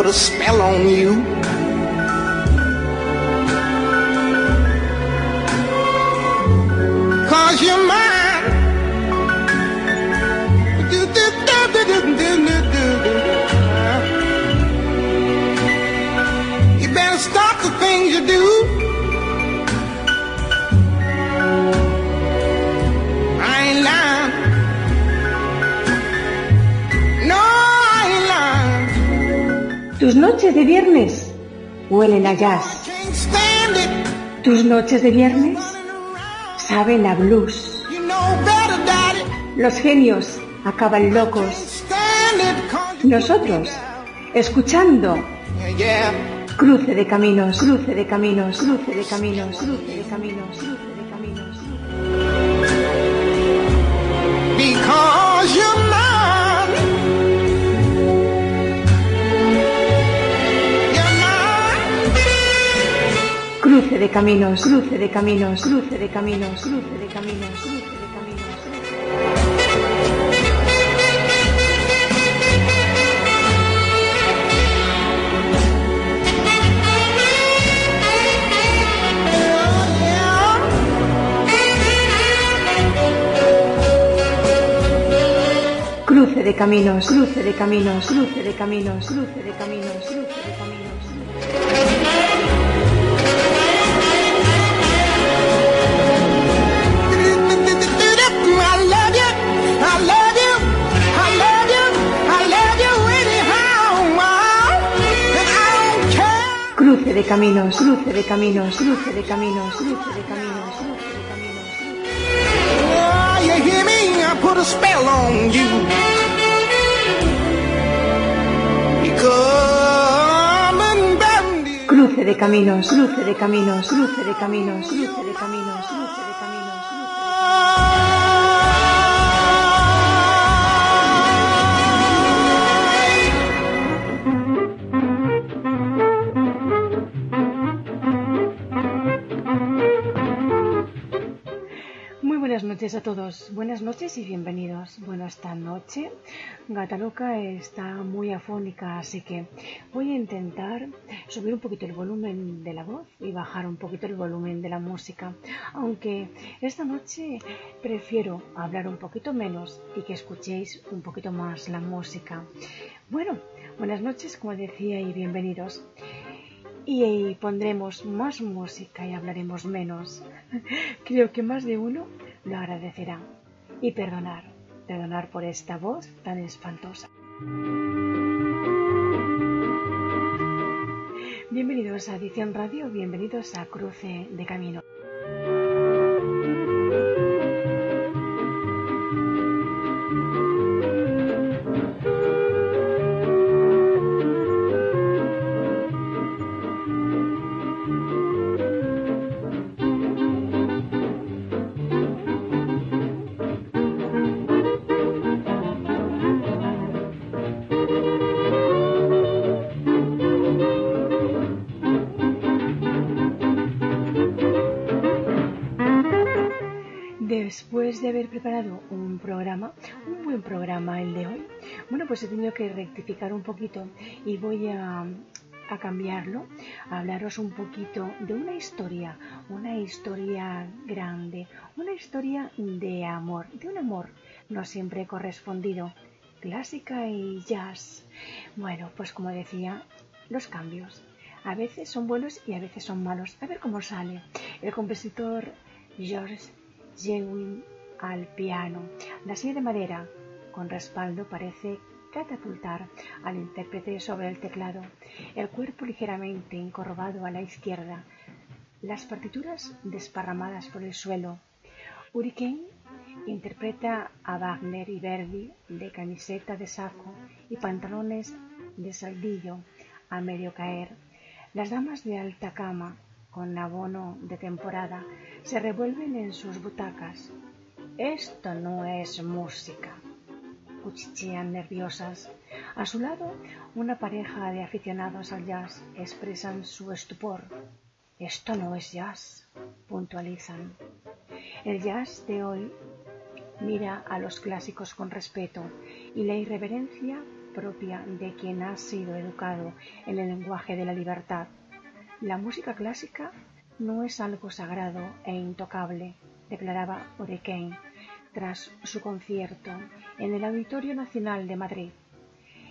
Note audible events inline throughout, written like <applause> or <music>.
Put a spell on you. Tus noches de viernes huelen a jazz. Tus noches de viernes saben a blues. Los genios acaban locos. Nosotros, escuchando. Cruce de caminos, cruce de caminos, cruce de caminos, cruce de caminos, cruce de caminos. De caminos, cruce de caminos, cruce de caminos, cruce de caminos, cruce de caminos. Cruce de caminos, cruce de caminos, cruce de caminos, cruce de caminos, cruce de caminos. Cruce de caminos, cruce de caminos, cruce de caminos, cruce de caminos, cruce de caminos. Oh, you hear me? I put a spell on you. Come and bend you. Cruce de caminos, cruce de caminos, cruce de caminos, cruce de caminos, cruce de caminos. Todos, buenas noches y bienvenidos. Bueno, esta noche Gata Loca está muy afónica, así que voy a intentar subir un poquito el volumen de la voz y bajar un poquito el volumen de la música. Aunque esta noche prefiero hablar un poquito menos y que escuchéis un poquito más la música. Bueno, buenas noches, como decía, y bienvenidos. Y pondremos más música y hablaremos menos. <laughs> Creo que más de uno lo agradecerá. Y perdonar, perdonar por esta voz tan espantosa. Bienvenidos a Edición Radio, bienvenidos a Cruce de Camino. Preparado un programa, un buen programa el de hoy, bueno, pues he tenido que rectificar un poquito y voy a, a cambiarlo, a hablaros un poquito de una historia, una historia grande, una historia de amor, de un amor no siempre correspondido, clásica y jazz. Bueno, pues como decía, los cambios. A veces son buenos y a veces son malos. A ver cómo sale. El compositor George Gerwin al piano. La silla de madera con respaldo parece catapultar al intérprete sobre el teclado, el cuerpo ligeramente encorvado a la izquierda, las partituras desparramadas por el suelo. Hurricane interpreta a Wagner y Verdi de camiseta de saco y pantalones de saldillo a medio caer. Las damas de alta cama, con abono de temporada, se revuelven en sus butacas. Esto no es música, cuchichean nerviosas. A su lado, una pareja de aficionados al jazz expresan su estupor. Esto no es jazz, puntualizan. El jazz de hoy mira a los clásicos con respeto y la irreverencia propia de quien ha sido educado en el lenguaje de la libertad. La música clásica no es algo sagrado e intocable, declaraba Hurricane tras su concierto en el Auditorio Nacional de Madrid.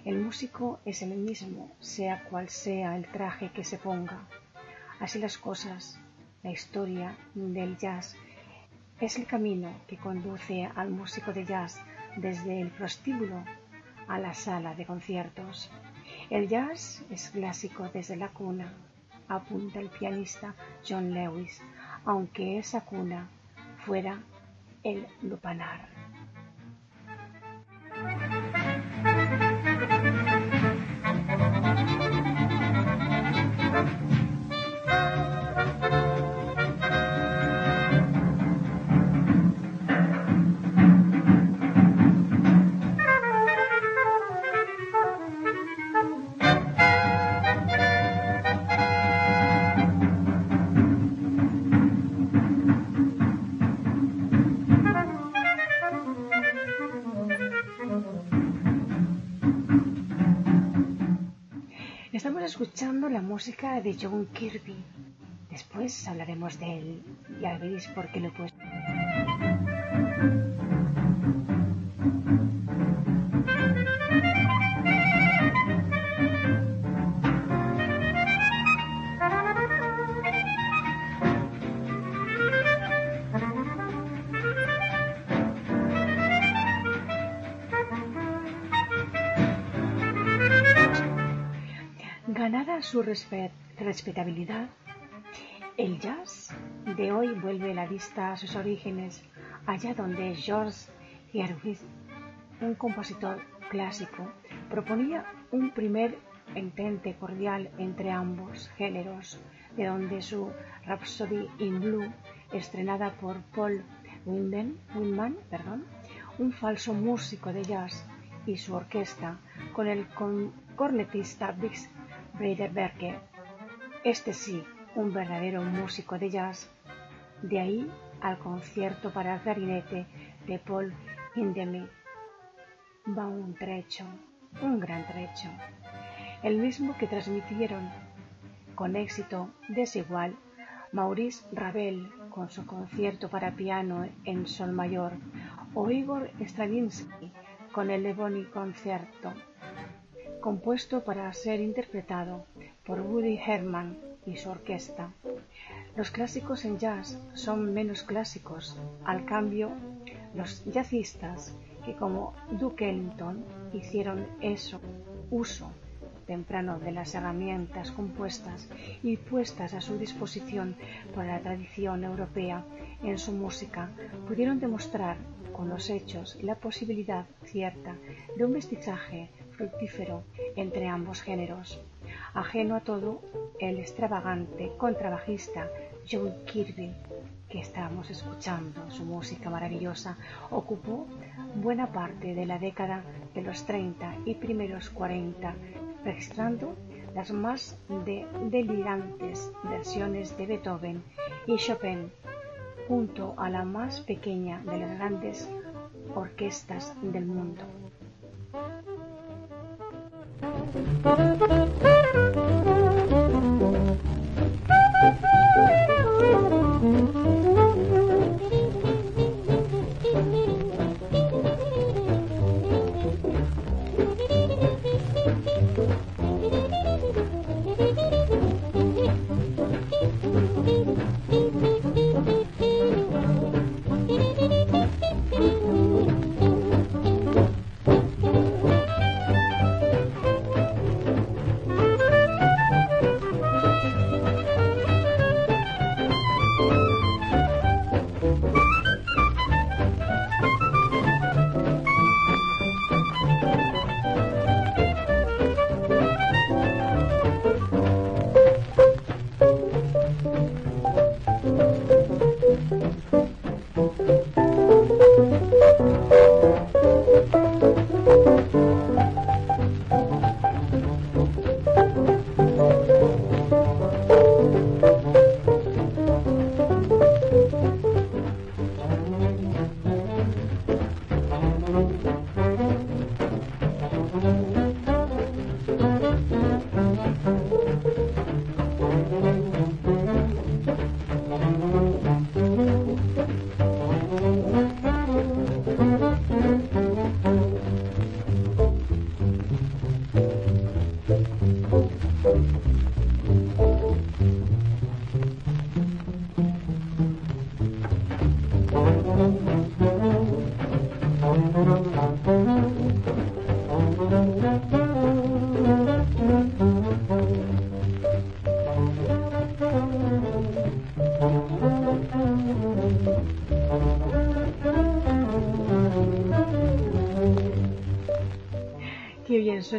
El músico es el mismo, sea cual sea el traje que se ponga. Así las cosas, la historia del jazz es el camino que conduce al músico de jazz desde el prostíbulo a la sala de conciertos. El jazz es clásico desde la cuna, apunta el pianista John Lewis, aunque esa cuna fuera el lupanar. Escuchando la música de John Kirby. Después hablaremos de él. Ya veréis por qué lo he puesto. Su respetabilidad, el jazz de hoy vuelve la vista a sus orígenes, allá donde George Gershwin, un compositor clásico, proponía un primer entente cordial entre ambos géneros, de donde su Rhapsody in Blue, estrenada por Paul Windman, un falso músico de jazz, y su orquesta, con el cornetista Bix Berger, este sí, un verdadero músico de jazz, de ahí al concierto para clarinete de Paul Hindemith. Va un trecho, un gran trecho, el mismo que transmitieron con éxito desigual Maurice Ravel con su concierto para piano en sol mayor o Igor Stravinsky con el Ebony Concerto compuesto para ser interpretado por Woody Herman y su orquesta. Los clásicos en jazz son menos clásicos, al cambio, los jazzistas que como Duke Ellington hicieron eso, uso temprano de las herramientas compuestas y puestas a su disposición por la tradición europea en su música, pudieron demostrar con los hechos la posibilidad cierta de un mestizaje fructífero entre ambos géneros. Ajeno a todo, el extravagante contrabajista John Kirby, que estábamos escuchando, su música maravillosa, ocupó buena parte de la década de los 30 y primeros 40, registrando las más delirantes versiones de Beethoven y Chopin, junto a la más pequeña de las grandes orquestas del mundo. Thank you.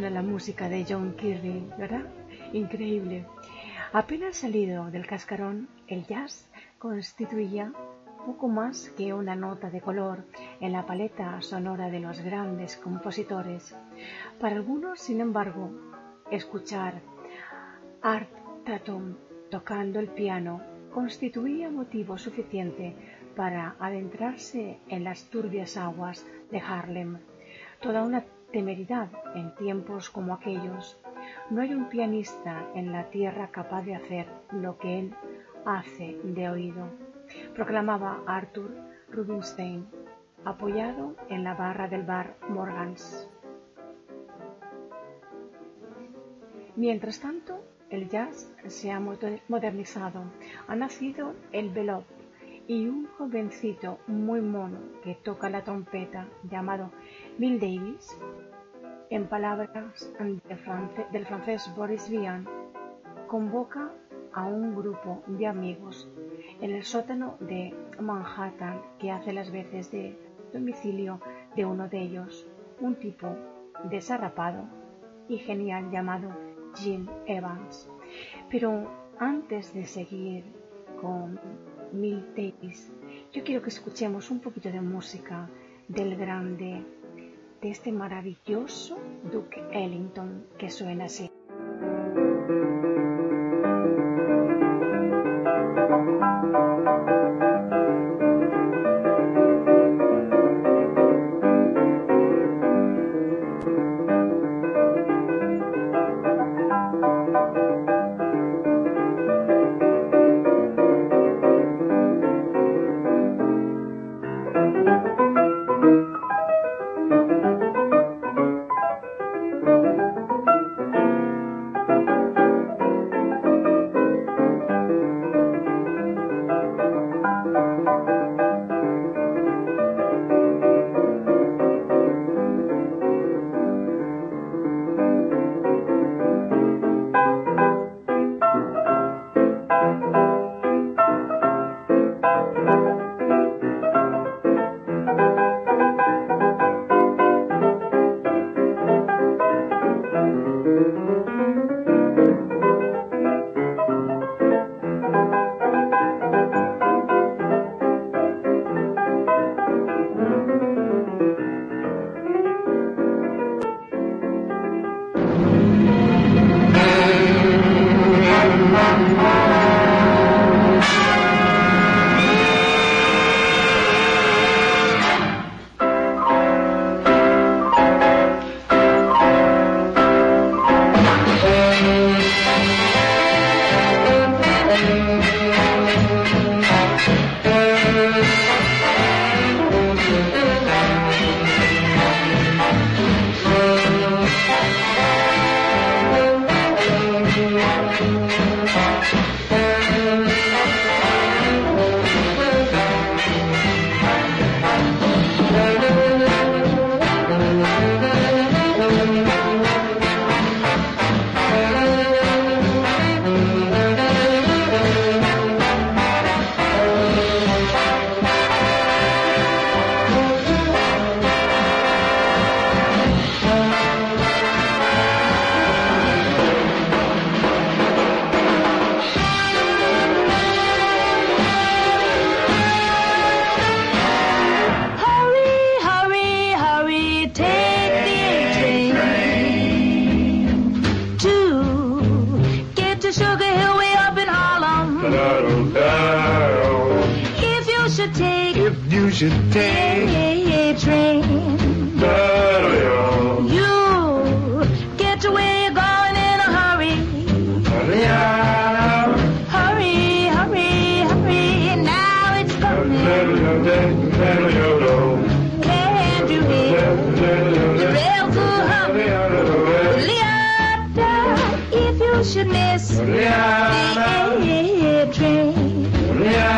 Suena la música de John Kirby, ¿verdad? Increíble. Apenas salido del cascarón, el jazz constituía poco más que una nota de color en la paleta sonora de los grandes compositores. Para algunos, sin embargo, escuchar Art Tatum tocando el piano constituía motivo suficiente para adentrarse en las turbias aguas de Harlem. Toda una temeridad en tiempos como aquellos. No hay un pianista en la tierra capaz de hacer lo que él hace de oído, proclamaba Arthur Rubinstein, apoyado en la barra del bar Morgans. Mientras tanto, el jazz se ha modernizado. Ha nacido el bebop y un jovencito muy mono que toca la trompeta llamado Bill Davis, en palabras del francés Boris Vian, convoca a un grupo de amigos en el sótano de Manhattan que hace las veces de domicilio de uno de ellos, un tipo desarrapado y genial llamado Jim Evans. Pero antes de seguir con Mill Davis, yo quiero que escuchemos un poquito de música del grande, de este maravilloso Duke Ellington que suena así. If you should take, if you should take a train, you get to where you're going in a hurry. Hurry up. Hurry, hurry, hurry. Now it's coming. Can you hear the rails? If you should miss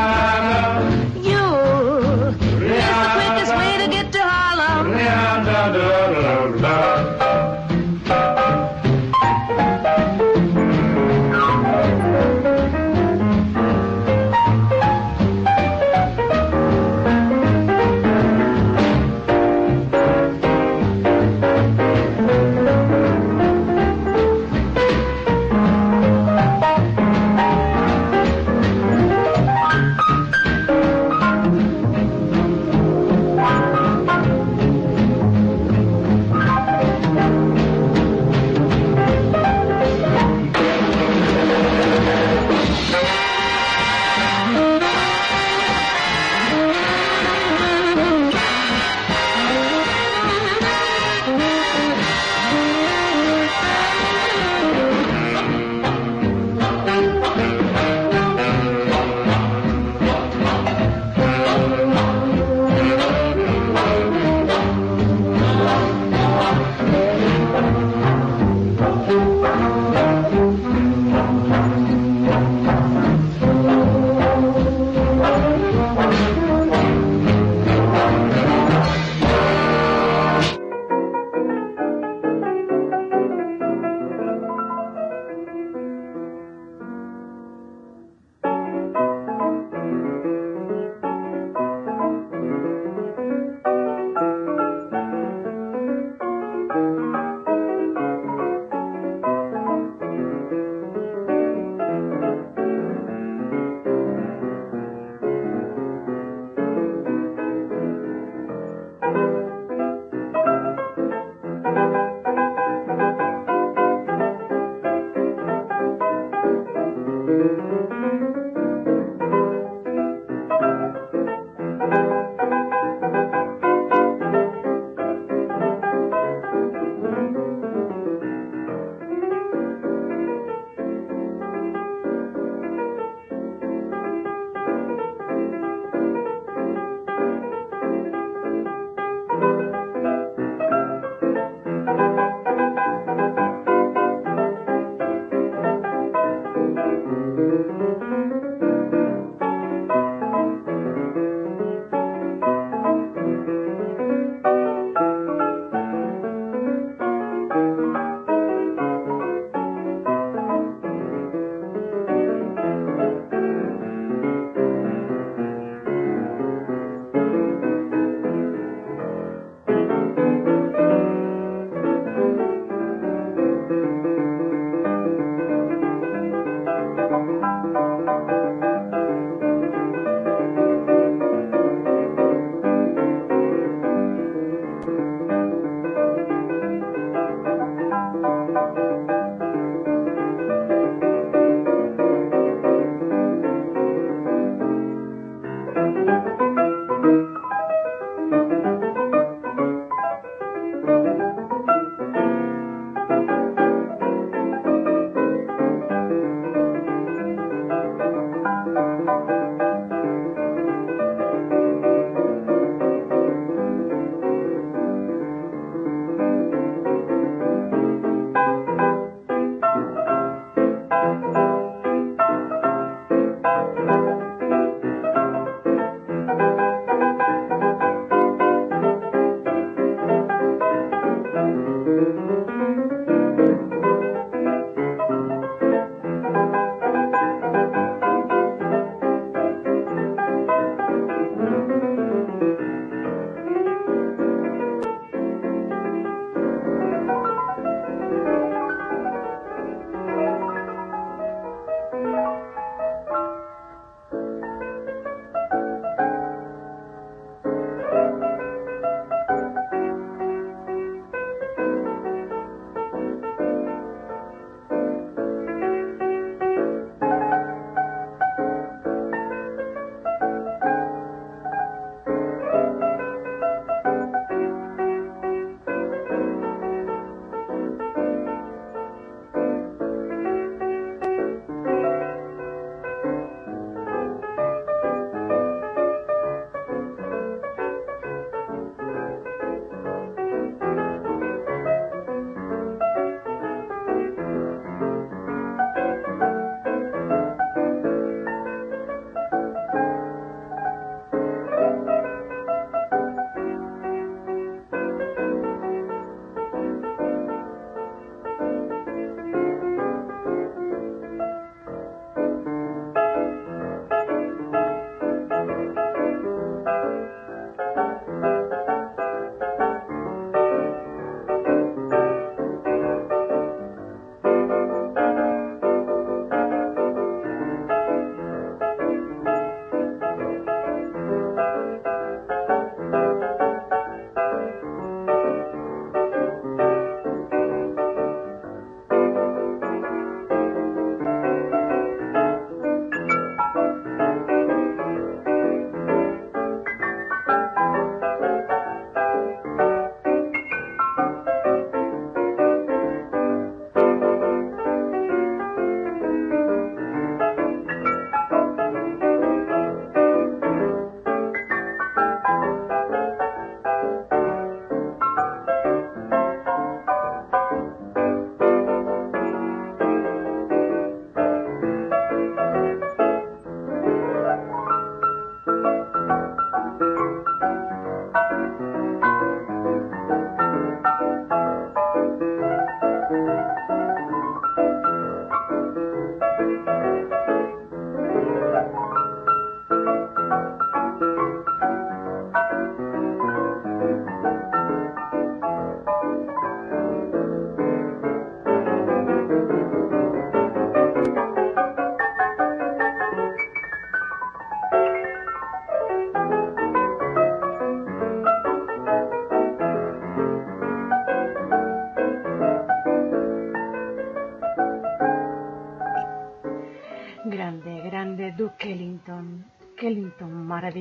la la.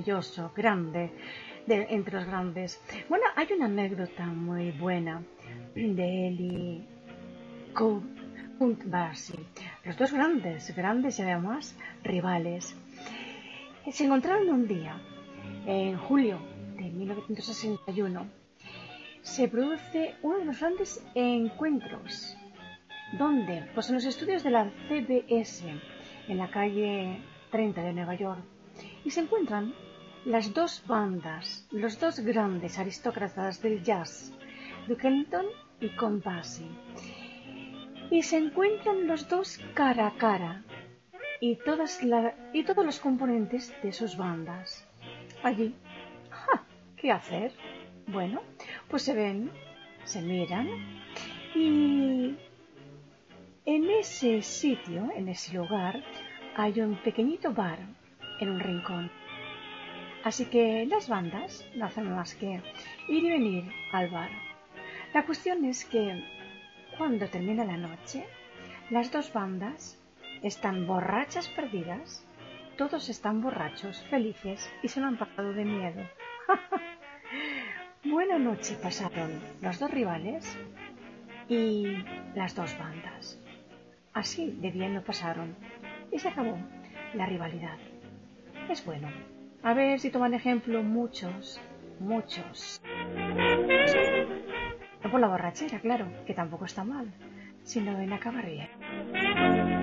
Maravilloso, grande, de, entre los grandes. Bueno, hay una anécdota muy buena de Count Basie. Los dos grandes, grandes y además rivales. Se encontraron un día, en julio de 1961. Se produce uno de los grandes encuentros. ¿Dónde? Pues en los estudios de la CBS, en la calle 30 de Nueva York y se encuentran las dos bandas, los dos grandes aristócratas del jazz, Duke y Con Y se encuentran los dos cara a cara y, todas la, y todos los componentes de sus bandas. Allí. ¿Qué hacer? Bueno, pues se ven, se miran y ese sitio, en ese lugar, hay un pequeñito bar en un rincón. Así que las bandas no hacen más que ir y venir al bar. La cuestión es que cuando termina la noche, las dos bandas están borrachas perdidas, todos están borrachos, felices y se lo han pasado de miedo. <laughs> Buena noche pasaron los dos rivales y las dos bandas. Así de bien lo pasaron y se acabó la rivalidad. Es bueno. A ver si toman ejemplo muchos, muchos. No por la borrachera, claro, que tampoco está mal, sino en acabar bien.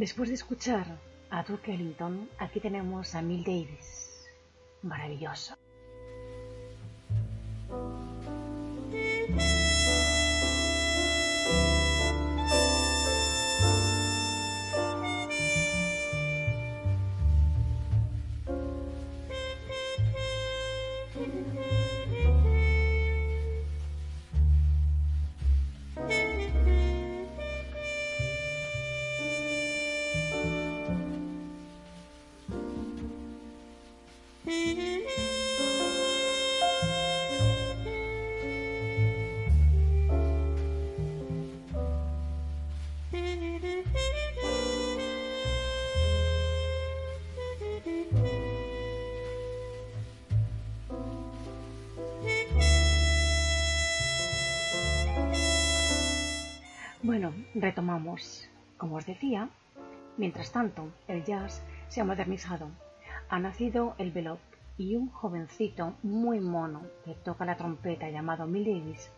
Después de escuchar a Duke Ellington, aquí tenemos a Mill Davis. Maravilloso. Retomamos. Como os decía, mientras tanto, el jazz se ha modernizado. Ha nacido el bebop y un jovencito muy mono que toca la trompeta llamado Mill Davis,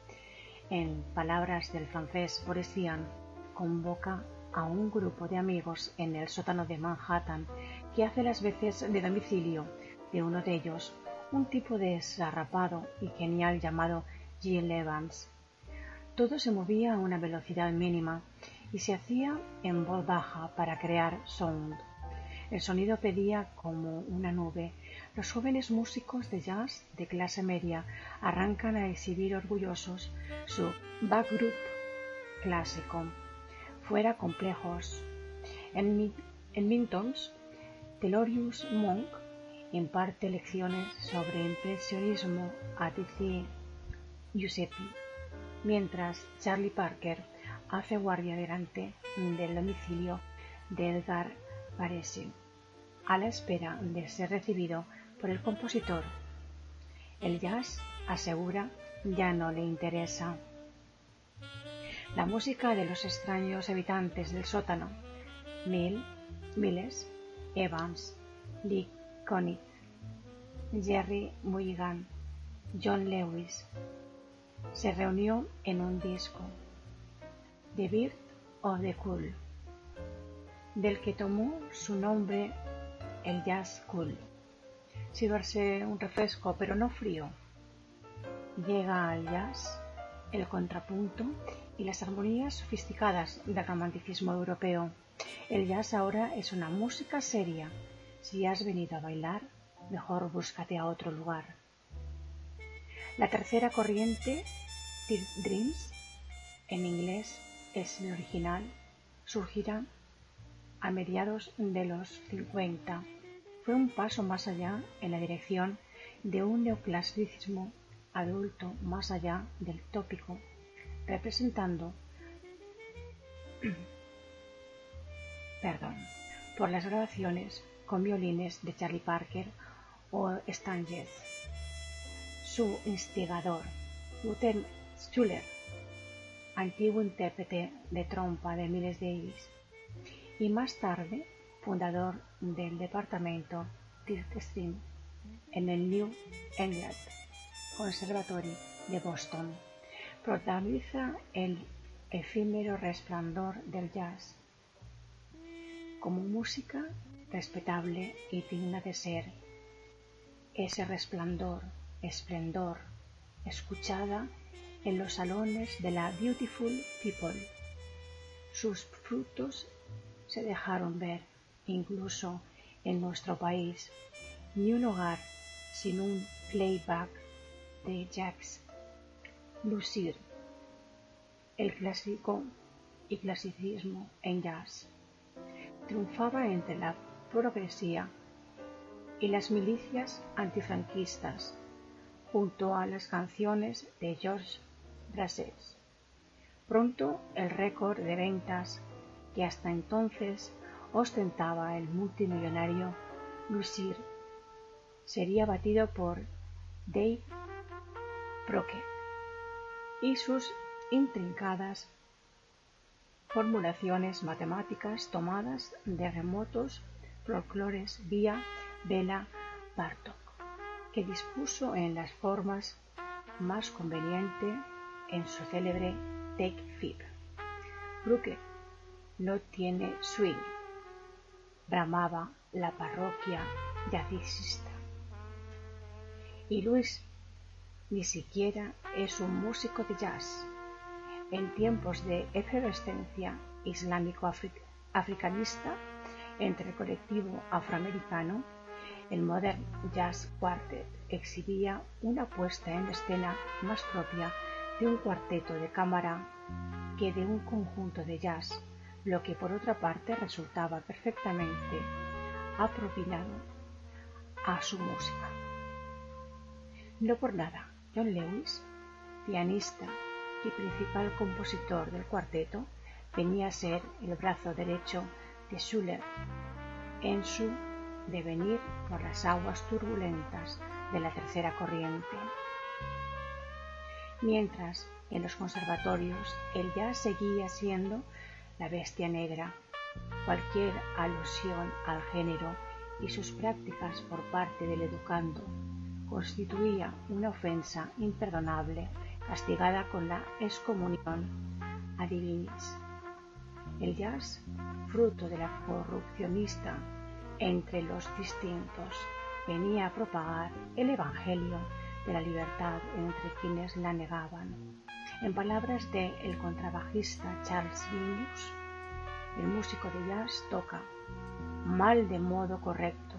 en palabras del francés Boris Vian, convoca a un grupo de amigos en el sótano de Manhattan que hace las veces de domicilio de uno de ellos, un tipo desarrapado y genial llamado Gil Evans. Todo se movía a una velocidad mínima y se hacía en voz baja para crear sound. El sonido pedía como una nube. Los jóvenes músicos de jazz de clase media arrancan a exhibir orgullosos su backgroup clásico. Fuera complejos. En, en Mintons, Telorius Monk imparte lecciones sobre impresionismo a Tizi Giuseppe mientras Charlie Parker hace guardia delante del domicilio de Edgar Varese, a la espera de ser recibido por el compositor. El jazz, asegura, ya no le interesa. La música de los extraños habitantes del sótano, Mill, Miles, Evans, Lee Conniff, Jerry Mulligan, John Lewis, se reunió en un disco, The Bird of the Cool, del que tomó su nombre el jazz cool. Sirvarse un refresco, pero no frío. Llega al jazz el contrapunto y las armonías sofisticadas del romanticismo europeo. El jazz ahora es una música seria. Si has venido a bailar, mejor búscate a otro lugar. La tercera corriente, Dreams, en inglés es el original, surgirá a mediados de los 50. Fue un paso más allá en la dirección de un neoclasicismo adulto más allá del tópico, representando <clears throat> perdón, por las grabaciones con violines de Charlie Parker o Stan Getz. Su instigador, Luther Schuller, antiguo intérprete de trompa de Miles Davis, y más tarde fundador del departamento Stream en el New England Conservatory de Boston. Protagoniza el efímero resplandor del jazz como música respetable y digna de ser. Ese resplandor, esplendor, escuchada en los salones de la Beautiful People. Sus frutos se dejaron ver incluso en nuestro país. Ni un hogar sin un playback de Jacques Lucir, el clásico y clasicismo en jazz. Triunfaba entre la progresía y las milicias antifranquistas, junto a las canciones de George Brassens. Pronto el récord de ventas que hasta entonces ostentaba el multimillonario Lucir sería batido por Dave Proque y sus intrincadas formulaciones matemáticas tomadas de remotos folclores vía Bela Bartok, que dispuso en las formas más conveniente en su célebre Take Fib. Brooke no tiene swing, bramaba la parroquia jazzista. Y Luis ni siquiera es un músico de jazz. En tiempos de efervescencia islámico-africanista entre el colectivo afroamericano, el Modern Jazz Quartet exhibía una puesta en escena más propia de un cuarteto de cámara que de un conjunto de jazz, lo que por otra parte resultaba perfectamente apropiado a su música. No por nada, John Lewis, pianista y principal compositor del cuarteto, venía a ser el brazo derecho de Schuller en su devenir por las aguas turbulentas de la tercera corriente. Mientras en los conservatorios el jazz seguía siendo la bestia negra, cualquier alusión al género y sus prácticas por parte del educando constituía una ofensa imperdonable castigada con la excomunión a divinis. El jazz, fruto de la corrupcionista entre los distintos, venía a propagar el Evangelio de la libertad entre quienes la negaban. En palabras de el contrabajista Charles Mingus, el músico de jazz toca mal de modo correcto.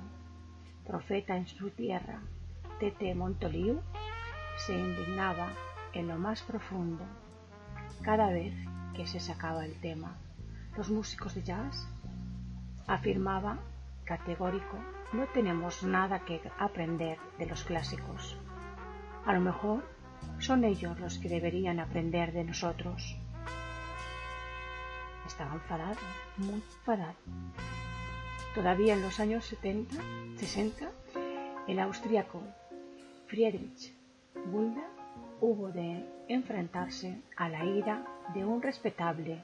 Profeta en su tierra, Tete Montoliu se indignaba en lo más profundo cada vez que se sacaba el tema. Los músicos de jazz afirmaba categórico no tenemos nada que aprender de los clásicos. A lo mejor son ellos los que deberían aprender de nosotros. estaba enfadado, muy enfadado. Todavía en los años 70, 60, el austríaco Friedrich Wundt hubo de enfrentarse a la ira de un respetable,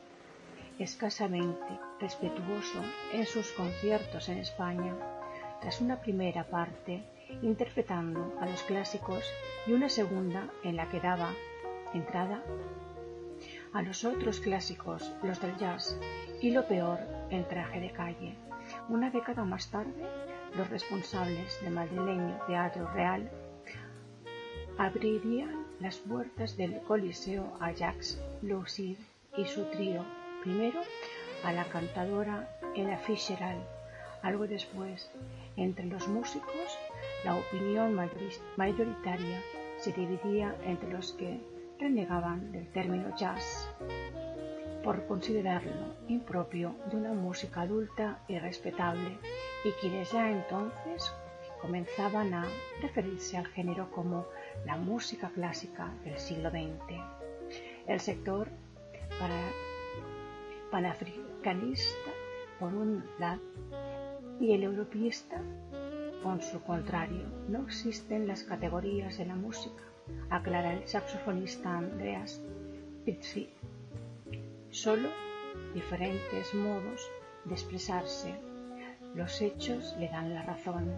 escasamente respetuoso en sus conciertos en España, tras una primera parte interpretando a los clásicos y una segunda en la que daba entrada a los otros clásicos, los del jazz, y lo peor, el traje de calle. Una década más tarde, los responsables del madrileño Teatro Real abrirían las puertas del Coliseo a Jacques Lucid y su trío, primero a la cantadora Ella Fitzgerald, algo después, entre los músicos, la opinión mayoritaria se dividía entre los que renegaban del término jazz por considerarlo impropio de una música adulta y respetable y quienes ya entonces comenzaban a referirse al género como la música clásica del siglo XX. El sector para panafricanista por un lado y el europeísta por su contrario. No existen las categorías de la música, aclara el saxofonista Andreas Pitzfi. Solo diferentes modos de expresarse. Los hechos le dan la razón.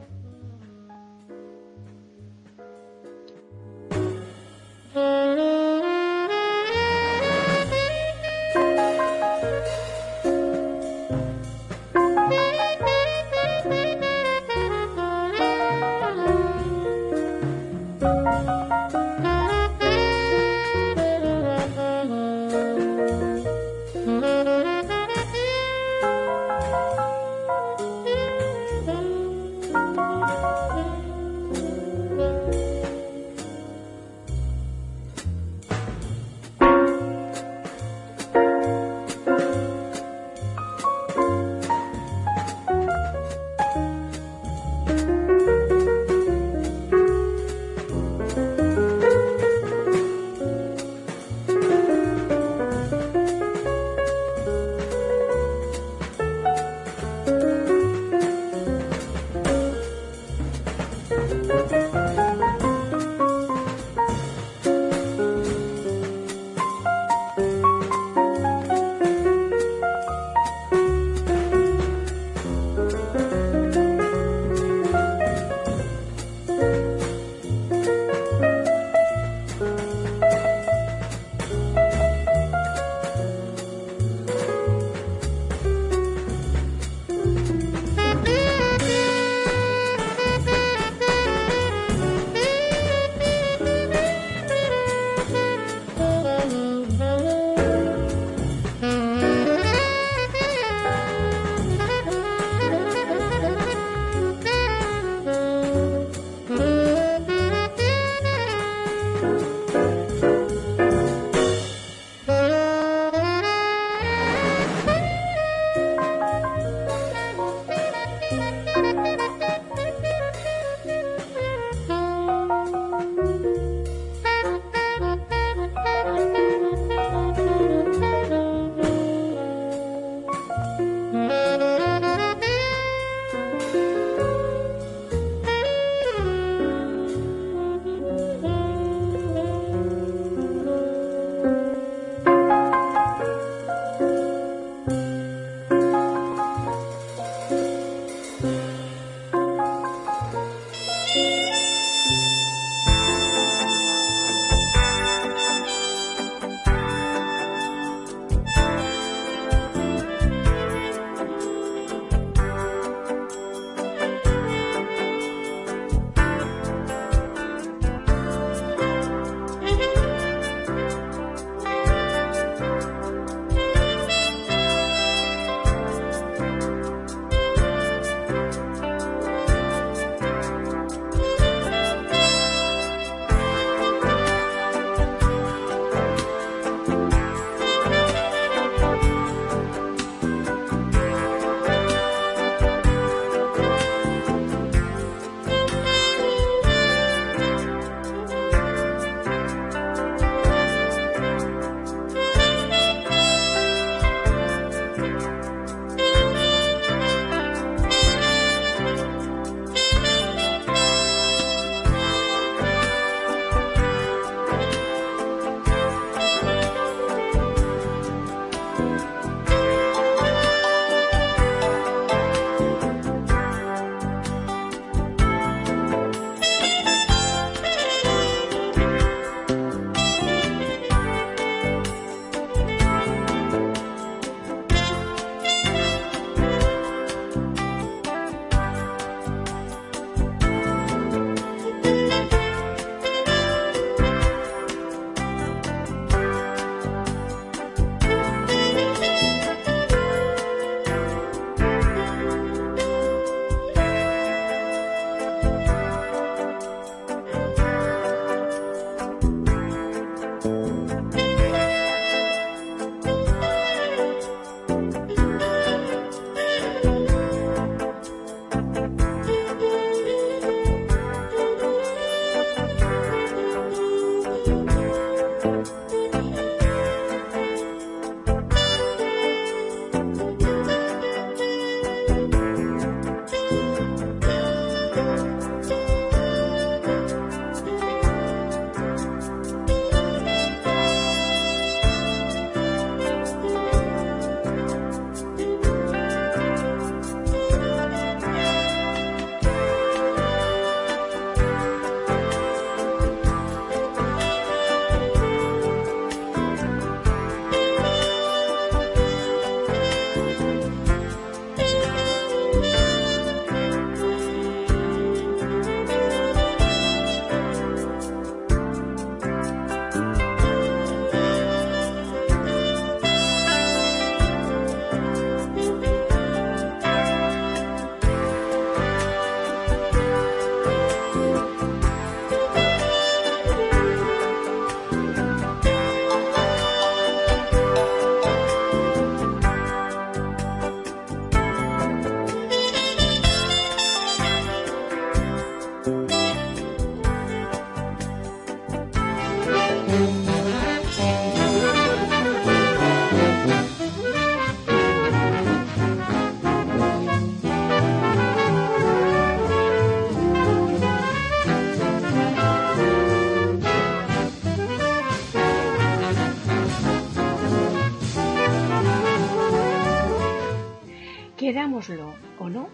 O no,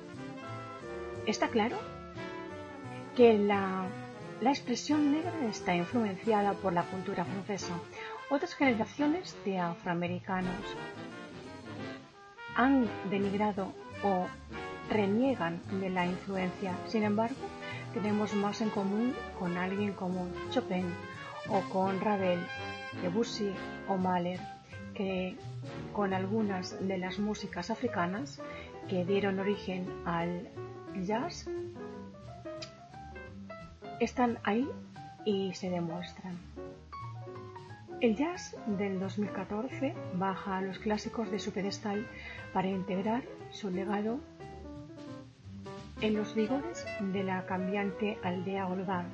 está claro que la, la expresión negra está influenciada por la cultura francesa. Otras generaciones de afroamericanos han denigrado o reniegan de la influencia. Sin embargo, tenemos más en común con alguien como Chopin o con Ravel, Debussy o Mahler que con algunas de las músicas africanas que dieron origen al jazz están ahí y se demuestran. El jazz del 2014 baja a los clásicos de su pedestal para integrar su legado en los vigores de la cambiante aldea urbana.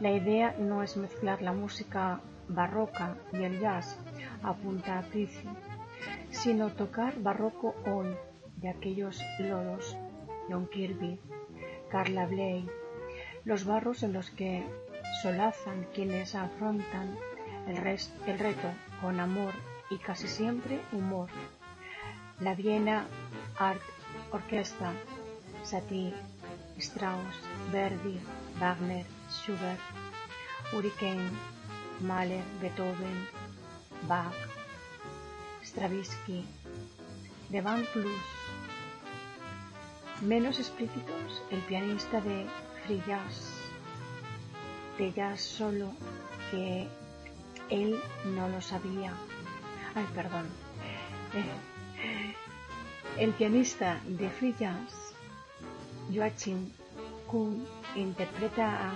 La idea no es mezclar la música barroca y el jazz, apunta a sino tocar barroco hoy de aquellos lodos, John Kirby, Carla Bley, los barros en los que solazan quienes afrontan el, reto con amor y casi siempre humor. La Viena Art Orquesta Satie, Strauss, Verdi, Wagner, Schubert, Hurricane, Mahler, Beethoven, Bach, Stravinsky, de Van. Menos explícitos, el pianista de free jazz, de jazz solo, que él no lo sabía. Ay, perdón. El pianista de free jazz Joachim Kuhn interpreta a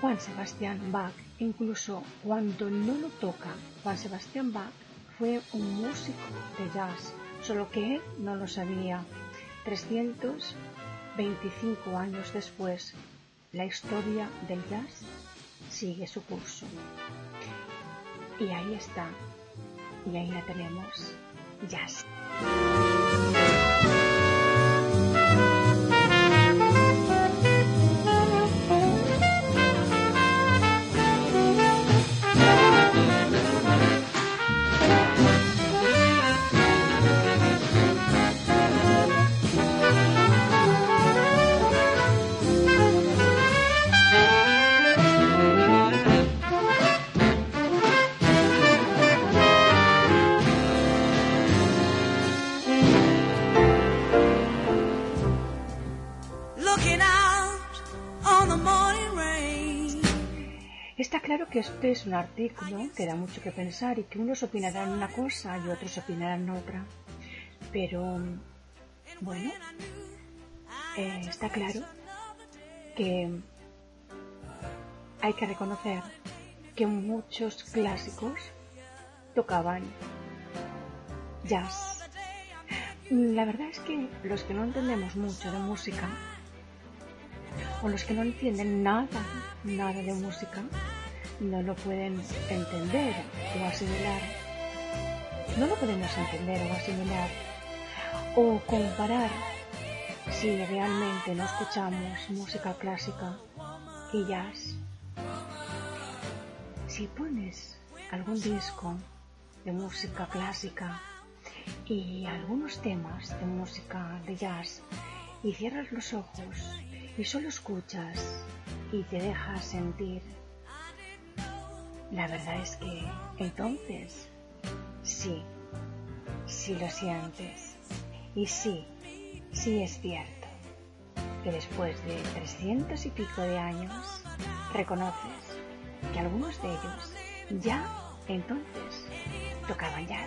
Juan Sebastián Bach, incluso cuando no lo toca. Juan Sebastián Bach fue un músico de jazz, solo que él no lo sabía. 325 años después, la historia del jazz sigue su curso. Y ahí está, y ahí la tenemos, jazz. Es un artículo que da mucho que pensar y que unos opinarán una cosa y otros opinarán otra. Pero, bueno, eh, está claro que hay que reconocer que muchos clásicos tocaban jazz. La verdad es que los que no entendemos mucho de música, o los que no entienden nada, nada de música, no lo pueden entender o asimilar. No lo podemos entender o asimilar o comparar si realmente no escuchamos música clásica y jazz. Si pones algún disco de música clásica y algunos temas de música de jazz y cierras los ojos y solo escuchas y te dejas sentir la verdad es que entonces sí, sí lo sientes. Y sí, sí es cierto que después de trescientos y pico de años reconoces que algunos de ellos ya entonces tocaban ya.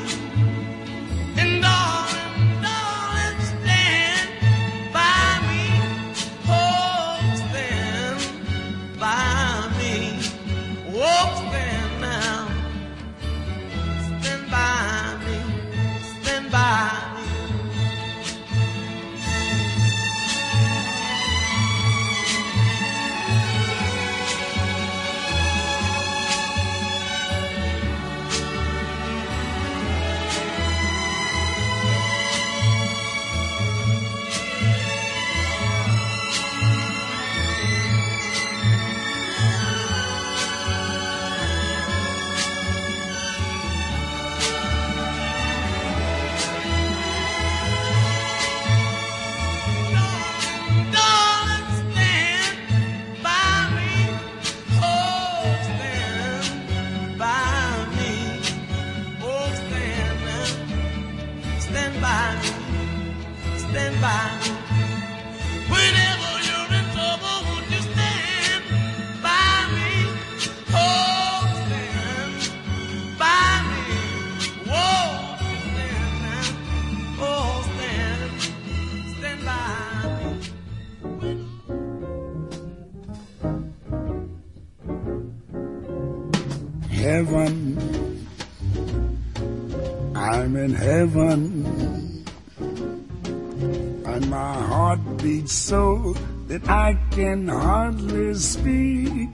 And my heart beats so that I can hardly speak.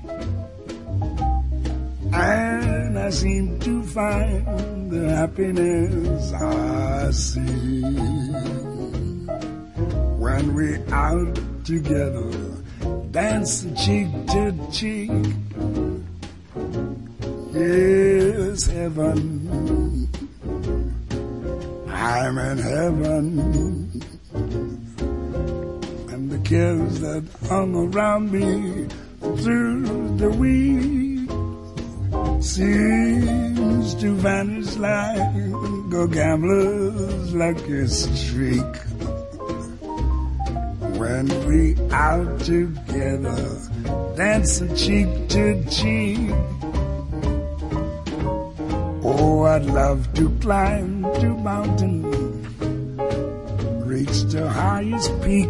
And I seem to find the happiness I see. When we're out together, dancing cheek to cheek. Yes, heaven. I'm in heaven. Cares that hung around me through the week seems to vanish like a gambler's lucky streak. When we out together, dancing cheek to cheek. Oh, I'd love to climb to mountain, reach the highest peak.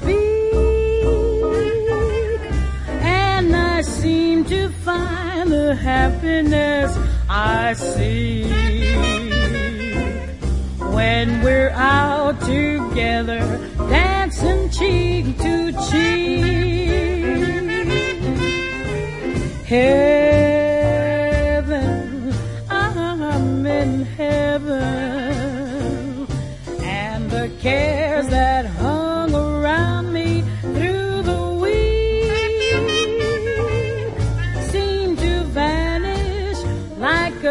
the happiness I see. when we're out together, dancing cheek to cheek. Heaven,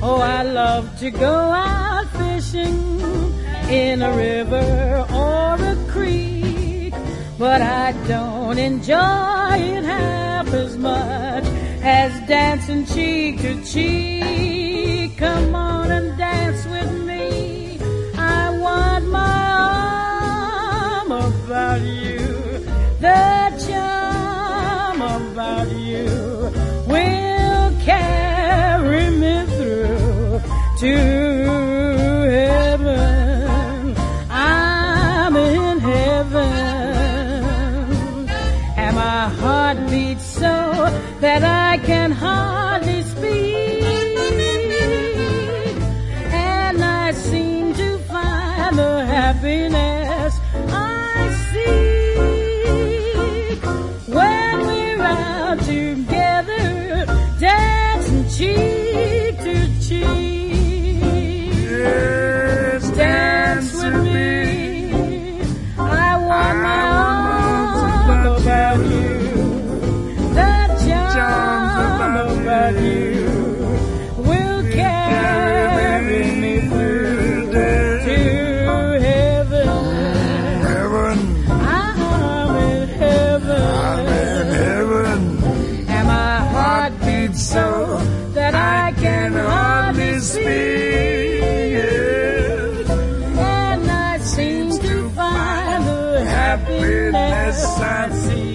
Oh, I love to go out fishing in a river or a creek, but I don't enjoy it half as much as dancing cheek to cheek. Come on and dance with me. I want my arm about you. The to heaven. I'm in heaven, and my heart beats so that I